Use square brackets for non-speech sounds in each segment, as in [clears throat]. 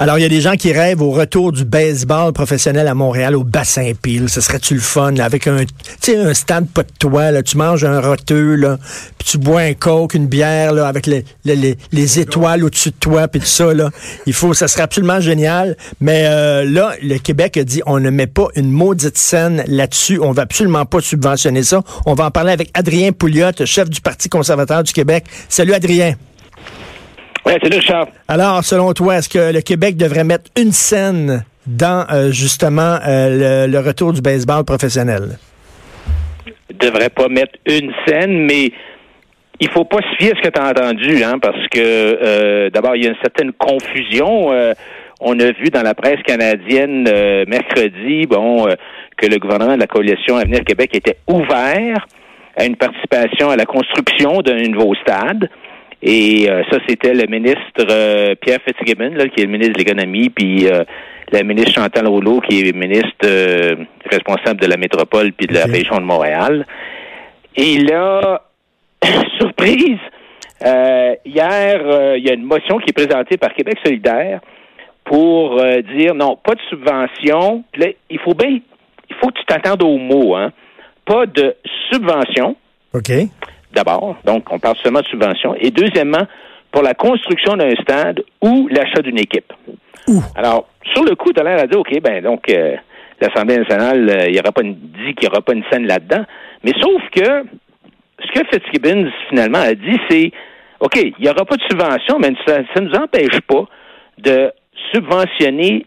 Alors, il y a des gens qui rêvent au retour du baseball professionnel à Montréal, au bassin pile. Ce serait-tu le fun, là, avec un, un stand pas de toi, là, tu manges un roteux, là, puis tu bois un coke, une bière, là, avec les, les, les étoiles au-dessus de toi, puis tout ça, là. Il faut, ça serait absolument génial. Mais euh, là, le Québec a dit, on ne met pas une maudite scène là-dessus. On va absolument pas subventionner ça. On va en parler avec Adrien Pouliot, chef du Parti conservateur du Québec. Salut, Adrien. Oui, c'est Charles. Alors, selon toi, est-ce que le Québec devrait mettre une scène dans euh, justement euh, le, retour du baseball professionnel? Devrait pas mettre une scène, mais il faut pas se fier à ce que tu as entendu, hein, parce que euh, d'abord, il y a une certaine confusion. on a vu dans la presse canadienne mercredi, bon, que le gouvernement de la coalition Avenir Québec était ouvert à une participation à la construction d'un nouveau stade. Et euh, ça, c'était le ministre euh, Pierre Fitzgibbon, là, qui est le ministre de l'économie, puis euh, la ministre Chantal Rouleau, qui est ministre responsable de la métropole puis de la région de Montréal. Et là, [coughs] surprise, hier, il y a une motion qui est présentée par Québec solidaire pour dire non, pas de subvention. Là, il faut bien, il faut que tu t'attendes aux mots, hein. Pas de subvention. OK d'abord. Donc, on parle seulement de subvention. Et deuxièmement, pour la construction d'un stade ou l'achat d'une équipe. Alors, sur le coup, tu as l'air à dire, OK, ben donc, euh, l'Assemblée nationale, euh, il n'y aura pas une, dit qu'il n'y aura pas une scène là-dedans. Mais sauf que ce que Fitzgibbons, finalement, a dit, c'est, OK, il n'y aura pas de subvention, mais ça ne nous empêche pas de subventionner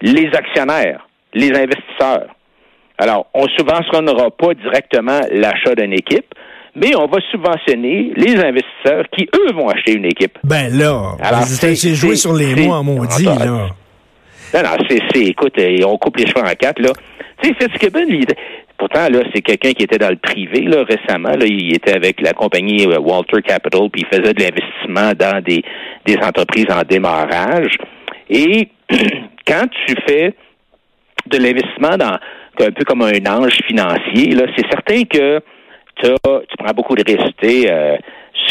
les actionnaires, les investisseurs. Alors, on ne subventionnera pas directement l'achat d'une équipe, mais on va subventionner les investisseurs qui, eux, vont acheter une équipe. Ben là, c'est joué sur les mots en maudit, là. Non, non, c'est, écoute, euh, on coupe les cheveux en quatre, là. Tu sais, Fitzgibbon, il, pourtant, là, c'est quelqu'un qui était dans le privé, là, récemment, là, il était avec la compagnie euh, Walter Capital, puis il faisait de l'investissement dans des, des entreprises en démarrage. Et [clears throat] quand tu fais de l'investissement dans, un peu comme un ange financier, là, c'est certain que tu prends beaucoup de risques. Euh,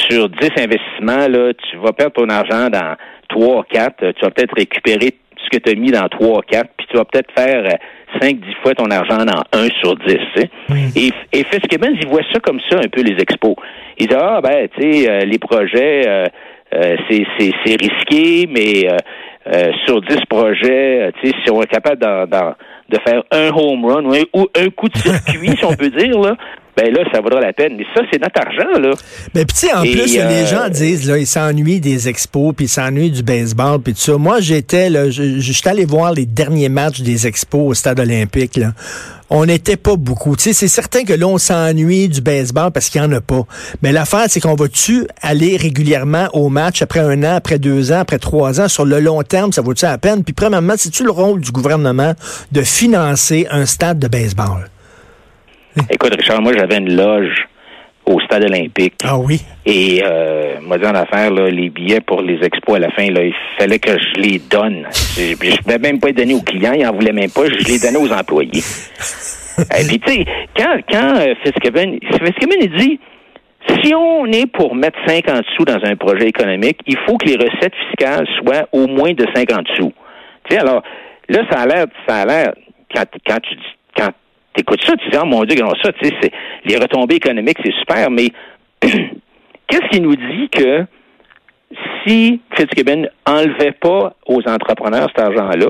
sur 10 investissements, là, tu vas perdre ton argent dans 3 4. Tu vas peut-être récupérer ce que tu as mis dans 3 4, puis tu vas peut-être faire 5-10 euh, fois ton argent dans 1 sur 10. Et, et Fitzgibbons, ils voient ça comme ça, un peu, les expos. Ils disent, ah, ben, tu sais, euh, les projets, euh, c'est risqué, mais sur 10 projets, tu sais, si on est capable de faire un home run ou un coup de circuit, [laughs] si on peut dire, là, ben là, ça vaudra la peine. Mais ça, c'est notre argent, là. Mais puis, en plus, les euh, gens disent, là, ils s'ennuient des expos, puis ils s'ennuient du baseball, puis tout ça. Moi, j'étais, là, j'étais allé voir les derniers matchs des expos au stade olympique, là. On n'était pas beaucoup. Tu sais, c'est certain que là, on s'ennuie du baseball parce qu'il n'y en a pas. Mais l'affaire, c'est qu'on va-tu aller régulièrement au match après un an, après deux ans, après trois ans, sur le long terme, ça vaut-tu la peine? Puis, premièrement, c'est-tu le rôle du gouvernement de financer un stade de baseball? Écoute, Richard, moi, j'avais une loge au stade olympique. Ah oui? Et euh, moi, dit en affaire, là, les billets pour les expos à la fin, là, il fallait que je les donne. Je ne vais même pas les donner aux clients, ils n'en voulaient même pas, je les donnais aux employés. [laughs] Et puis, tu sais, quand, quand euh, Fitzgibbon, Fitzgibbon, il dit, si on est pour mettre 50 sous dans un projet économique, il faut que les recettes fiscales soient au moins de 50 sous. Tu sais, alors, là, ça a l'air, ça a l'air, quand, quand tu dis, quand t'écoutes ça, tu dis, oh mon Dieu, ça, tu sais, les retombées économiques, c'est super, mais [clears throat] qu'est-ce qui nous dit que si Fitzgibbon enlevait pas aux entrepreneurs cet argent-là,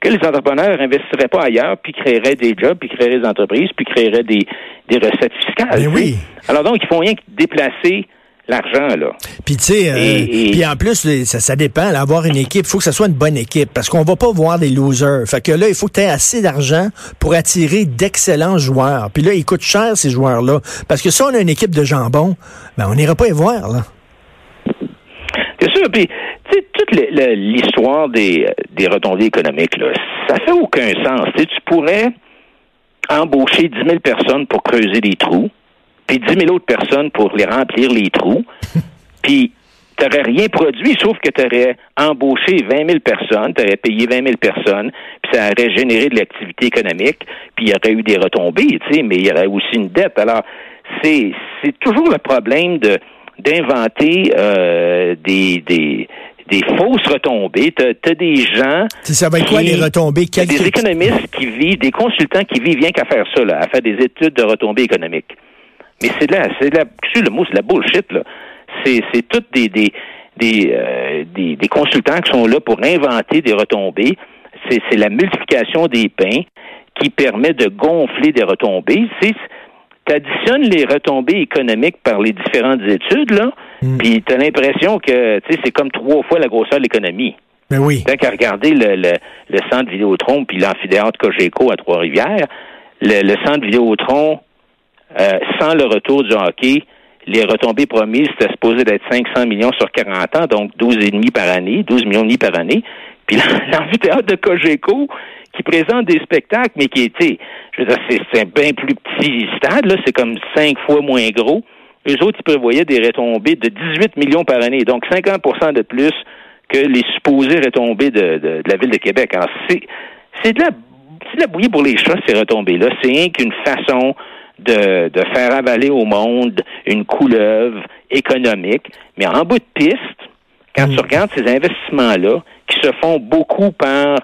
que les entrepreneurs investiraient pas ailleurs, puis créeraient des jobs, puis créeraient des entreprises, puis créeraient des, des recettes fiscales. Mais oui. Alors donc, ils font rien que déplacer l'argent, là. Puis, tu sais, euh, puis en plus, ça, ça dépend. avoir une équipe, il faut que ce soit une bonne équipe parce qu'on va pas voir des losers. Fait que là, il faut que tu aies assez d'argent pour attirer d'excellents joueurs. Puis là, ils coûtent cher, ces joueurs-là. Parce que si on a une équipe de jambon, ben, on n'ira pas y voir, là. C'est sûr. Puis, tu sais, toute l'histoire des, des retombées économiques, là, ça fait aucun sens. Tu, tu pourrais embaucher 10 000 personnes pour creuser des trous, puis 10 000 autres personnes pour les remplir les trous, [laughs] puis tu n'aurais rien produit, sauf que tu aurais embauché 20 000 personnes, tu aurais payé 20 000 personnes, puis ça aurait généré de l'activité économique, puis il y aurait eu des retombées, tu sais, mais il y aurait aussi une dette. Alors, c'est toujours le problème de d'inventer euh, des, des, des fausses retombées. Tu as, des gens. Ça va être quoi les retombées? Des économistes qui vivent, des consultants qui vivent rien qu'à faire ça, là, à faire des études de retombées économiques. Mais c'est de la, c'est de la, le mot, c'est la bullshit, là. C'est, c'est toutes des, des, des, euh, des, des, consultants qui sont là pour inventer des retombées. C'est, c'est la multiplication des pains qui permet de gonfler des retombées. C'est, tu additionnes les retombées économiques par les différentes études, là, hmm. puis tu as l'impression que c'est comme trois fois la grosseur de l'économie. Mais ben oui. Tant qu'à regarder le, le, le, centre Vidéotron puis l'amphithéâtre Cogeco à Trois-Rivières, le, le, centre Vidéotron, euh, sans le retour du hockey, les retombées promises, c'était supposé d'être 500 millions sur 40 ans, donc 12,5 par année, 12 millions et demi par année. Puis [laughs] l'amphithéâtre de Cogeco, qui présente des spectacles, mais qui était, je veux dire, c'est un bien plus petit stade, là, c'est comme cinq fois moins gros. Eux autres, ils prévoyaient des retombées de 18 millions par année, donc 50% de plus que les supposées retombées de, la ville de Québec. Alors, c'est, c'est de la, c'est de la bouillie pour les chats, ces retombées-là. C'est rien qu'une façon de, de faire avaler au monde une couleuvre économique. Mais en bout de piste, quand tu mm. regardes ces investissements-là, qui se font beaucoup par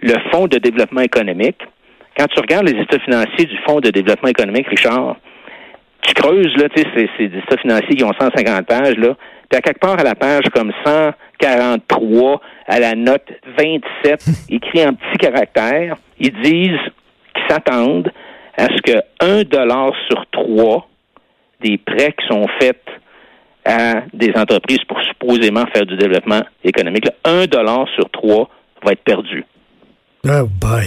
le Fonds de développement économique. Quand tu regardes les états financiers du Fonds de développement économique, Richard, tu creuses, là, tu sais, des états financiers qui ont 150 pages, là. Puis à quelque part à la page comme 143, à la note 27, [laughs] écrit en petits caractères, ils disent qu'ils s'attendent à ce que 1 dollar sur 3 des prêts qui sont faits à des entreprises pour supposément faire du développement économique, là, 1 dollar sur 3 va être perdu? Oh boy.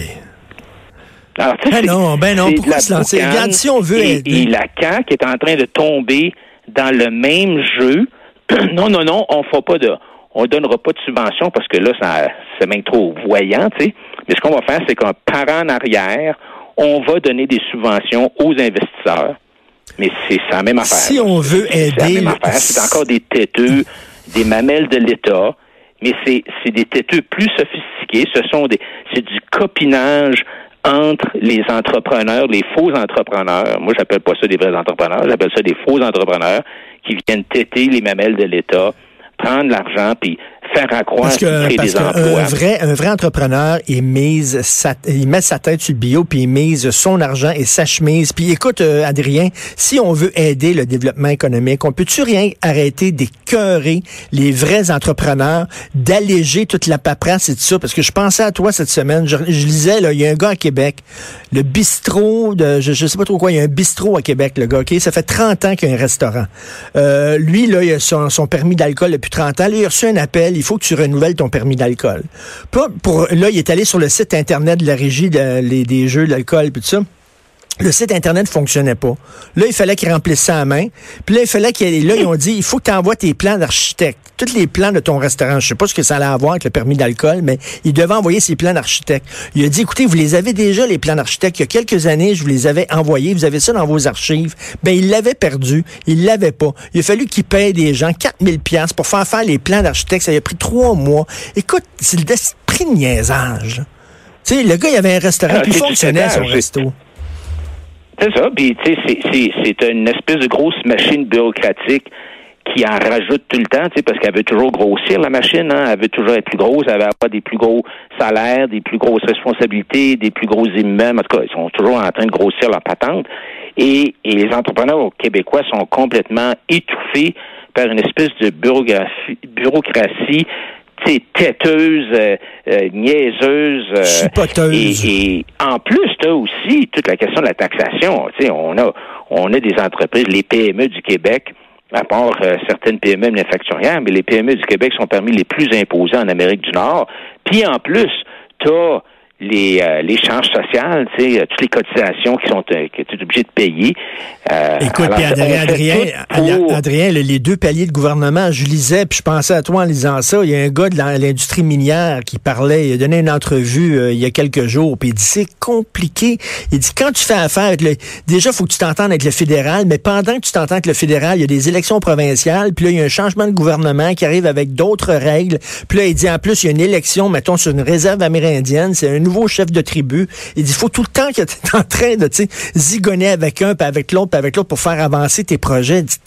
Alors, ben non, ben non, pourquoi se lancer? Regarde, si on veut et, et la CAQ est en train de tomber dans le même jeu. [clears throat] non, non, non, on ne pas de on donnera pas de subvention parce que là, ça, c'est même trop voyant, tu sais. Mais ce qu'on va faire, c'est qu'un parent en arrière, on va donner des subventions aux investisseurs. Mais c'est la même affaire. Si on veut aider. C'est encore des têteux, des mamelles de l'État mais c'est des têteux plus sophistiqués. Ce sont des c'est du copinage entre les entrepreneurs, les faux entrepreneurs. Moi, j'appelle pas ça des vrais entrepreneurs, j'appelle ça des faux entrepreneurs qui viennent têter les mamelles de l'État, prendre l'argent puis faire parce que, parce Un vrai, un vrai entrepreneur, il mise sa, il met sa tête sur le bio, puis il mise son argent et sa chemise. Puis écoute, euh, Adrien, si on veut aider le développement économique, on peut-tu rien arrêter d'écœurer les vrais entrepreneurs, d'alléger toute la paperasse et tout ça? Parce que je pensais à toi cette semaine, je, lisais, là, il y a un gars à Québec, le bistrot de, je, je sais pas trop quoi, il y a un bistrot à Québec, le gars, OK? Ça fait 30 ans qu'il y a un restaurant. Euh, lui, là, il a son, son permis d'alcool depuis 30 ans. il a reçu un appel, il faut que tu renouvelles ton permis d'alcool. Pour, là, il est allé sur le site Internet de la régie des jeux, de l'alcool, puis tout ça. Le site Internet fonctionnait pas. Là, il fallait qu'il remplisse ça à main. Puis là, il fallait qu'il... Là, ils ont dit, il faut que tu envoies tes plans d'architecte. Tous les plans de ton restaurant. Je sais pas ce que ça allait avoir avec le permis d'alcool, mais il devait envoyer ses plans d'architecte. Il a dit, écoutez, vous les avez déjà, les plans d'architecte. Il y a quelques années, je vous les avais envoyés. Vous avez ça dans vos archives. Ben, il l'avait perdu. Il l'avait pas. Il a fallu qu'il paye des gens 4000 pièces pour faire faire les plans d'architecte. Ça a pris trois mois. Écoute, c'est l'esprit de niaisage. Tu sais, le gars, il avait un restaurant, ah, puis il fonctionnait son resto. C'est ça. Puis, tu sais, c'est une espèce de grosse machine bureaucratique qui en rajoute tout le temps, tu sais, parce qu'elle veut toujours grossir la machine, hein? elle veut toujours être plus grosse, elle veut avoir des plus gros salaires, des plus grosses responsabilités, des plus gros immeubles. En tout cas, ils sont toujours en train de grossir leur patente. Et, et les entrepreneurs québécois sont complètement étouffés par une espèce de bureaucratie, bureaucratie têteuse, euh, euh, niaiseuse. Euh, et, et, en plus, tu as aussi toute la question de la taxation. sais, on a, on a des entreprises, les PME du Québec, à part certaines PME manufacturières, mais les PME du Québec sont parmi les plus imposées en Amérique du Nord. Puis en plus, tu les, euh, les charges sociales, tu sais, toutes les cotisations qui sont euh, que tu es obligé de payer. Euh, Écoute, puis Adrien, Adrien, Adrien, les deux paliers de gouvernement, je lisais, puis je pensais à toi en lisant ça. Il y a un gars de l'industrie minière qui parlait, il a donné une entrevue il y a quelques jours, puis il dit c'est compliqué. Il dit quand tu fais affaire avec le, déjà faut que tu t'entendes avec le fédéral, mais pendant que tu t'entends avec le fédéral, il y a des élections provinciales, puis là il y a un changement de gouvernement qui arrive avec d'autres règles. Puis là il dit en plus il y a une élection, mettons sur une réserve amérindienne, c'est un nouveau chef de tribu. Il dit, faut tout le temps que tu es en train de zigonner avec un, puis avec l'autre, puis avec l'autre pour faire avancer tes projets. Il dit,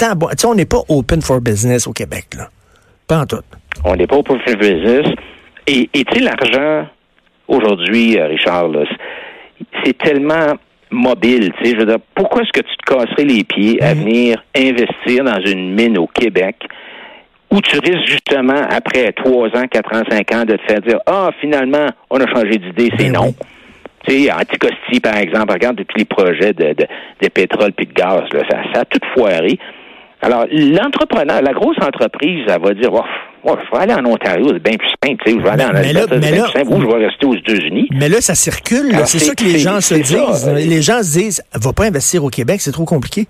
on n'est pas open for business au Québec, là. Pas en tout. On n'est pas open for business. Et tu sais, l'argent, aujourd'hui, euh, Richard, c'est tellement mobile, tu sais, je veux dire, pourquoi est-ce que tu te casserais les pieds à mm-hmm. venir investir dans une mine au Québec où tu risques justement, après trois ans, quatre ans, cinq ans, de te faire dire Ah, finalement, on a changé d'idée, c'est ben non. Tu sais, Anticosti, par exemple, regarde depuis les projets de, de, pétrole puis de gaz, là, ça, ça a tout foiré. Alors, l'entrepreneur, la grosse entreprise, elle va dire, oh, je vais aller en Ontario, c'est bien plus simple, tu sais, je vais aller en Alberta, c'est bien plus simple, ou je vais rester aux États-Unis. Mais là, ça circule, c'est ça que les gens se disent. les gens se disent, va pas investir au Québec, c'est trop compliqué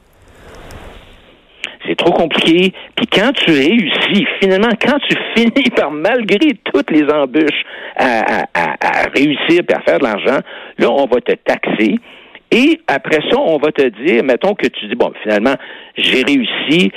c'est trop compliqué. Puis quand tu réussis, finalement, quand tu [laughs] finis par, malgré toutes les embûches, à, réussir et à faire de l'argent, là, on va te taxer. Et après ça, on va te dire, mettons que tu dis, bon, finalement, j'ai réussi,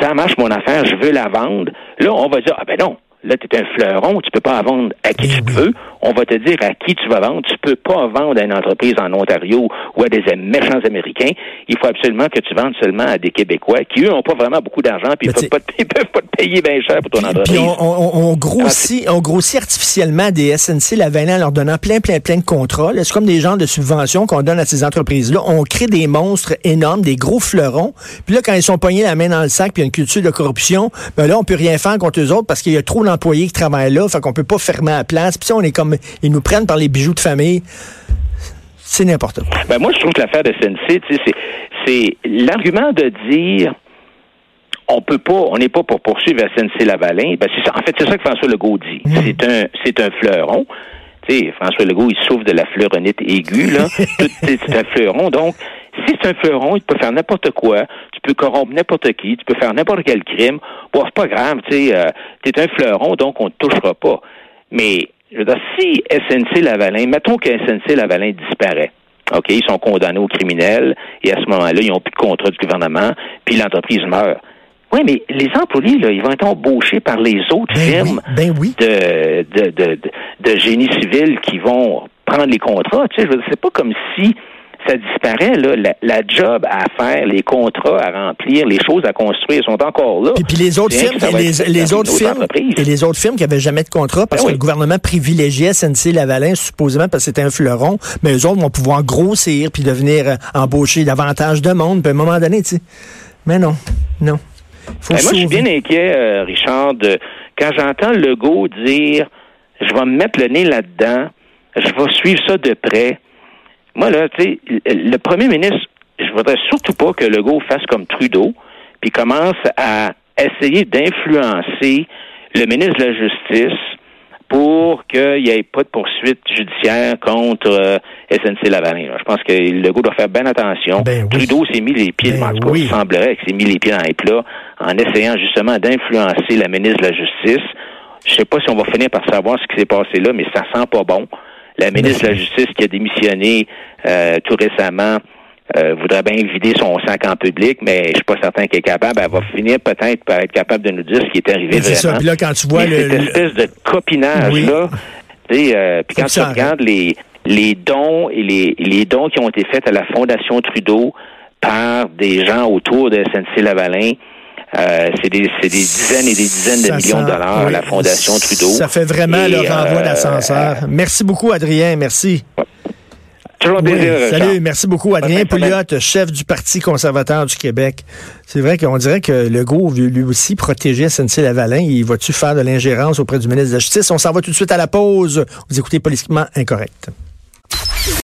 ça marche mon affaire, je veux la vendre. Là, on va dire, ah ben non, Là, tu es un fleuron, tu peux pas vendre à qui tu veux. On va te dire à qui tu vas vendre. Tu peux pas vendre à une entreprise en Ontario ou à des méchants Américains. Il faut absolument que tu vendes seulement à des Québécois qui, eux, n'ont pas vraiment beaucoup d'argent puis ils peuvent, pas te, [laughs] peuvent pas te payer bien cher pour ton entreprise. Puis on, grossit, on grossit artificiellement des SNC Lavalin en leur donnant plein, plein, plein de contrats. C'est comme des gens de subventions qu'on donne à ces entreprises-là. On crée des monstres énormes, des gros fleurons. Puis là, quand ils sont pognés la main dans le sac puis il y a une culture de corruption, ben là, on peut rien faire contre eux autres parce qu'il y a trop d'employés qui travaillent là, fait qu'on peut pas fermer la place. Puis on est comme, ils nous prennent par les bijoux de famille. C'est n'importe quoi. Ben moi, je trouve que l'affaire de SNC, c'est l'argument de dire on peut pas, on n'est pas pour poursuivre SNC Lavalin. Ben en fait, c'est ça que François Legault dit. Mmh. C'est un, c'est un fleuron. François Legault, il souffre de la fleuronite aiguë, là. [laughs] c'est un fleuron. Donc, si c'est un fleuron, il peut faire n'importe quoi. Tu peux corrompre n'importe qui. Tu peux faire n'importe quel crime. Bon, c'est pas grave, tu sais. Euh, t'es un fleuron, donc on ne touchera pas. Mais, je veux dire, si SNC Lavalin, mettons que SNC Lavalin disparaît. OK, ils sont condamnés au criminel et à ce moment-là, ils n'ont plus de contrat du gouvernement, puis l'entreprise meurt. Oui, mais les employés, là, ils vont être embauchés par les autres ben firmes ben De, de, de, de, génie civil qui vont prendre les contrats. Tu sais, c'est pas comme si ça disparaît, là, la, job à faire, les contrats à remplir, les choses à construire sont encore là. Puis, les autres firmes, les, autres firmes, et les autres firmes qui avaient jamais de contrat parce ben que le gouvernement privilégiait SNC Lavalin supposément parce que c'était un fleuron, mais eux autres vont pouvoir grossir puis devenir euh, embaucher davantage de monde. Puis à un moment donné, tu sais, mais non, non. Faut ben, moi, je suis bien inquiet, euh, Richard, de, quand j'entends Legault dire, je vais me mettre le nez là-dedans, je vais suivre ça de près. Moi, là, tu sais, le premier ministre, je voudrais surtout pas que Legault fasse comme Trudeau, puis commence à essayer d'influencer le ministre de la Justice pour qu'il n'y ait pas de poursuite judiciaire contre euh, SNC Lavalin. Je pense que Legault doit faire bien attention. Ben Trudeau s'est mis les pieds, ben il semblerait qu'il s'est mis les pieds dans les plats en essayant justement d'influencer la ministre de la Justice. Je sais pas si on va finir par savoir ce qui s'est passé là, mais ça sent pas bon. La ministre de la Justice qui a démissionné euh, tout récemment euh, voudrait bien vider son sac en public, mais je suis pas certain qu'elle est capable. Elle va finir peut-être par être capable de nous dire ce qui est arrivé C'est ça. Puis là, quand tu vois cette espèce de copinage là, euh, puis quand tu regardes les les dons et les, les dons qui ont été faits à la Fondation Trudeau par des gens autour de SNC Lavalin, euh, c'est des, des, dizaines et des dizaines de millions de dollars à la Fondation Trudeau. Ça fait vraiment le renvoi euh, d'ascenseur. Merci beaucoup, Adrien. Merci. Toujours salut, merci beaucoup. Adrien Pouliot, chef du Parti conservateur du Québec. C'est vrai qu'on dirait que Legault veut lui aussi protéger SNC-Lavalin. Il va-tu faire de l'ingérence auprès du ministre de la Justice? On s'en va tout de suite à la pause. Vous écoutez Politiquement Incorrect.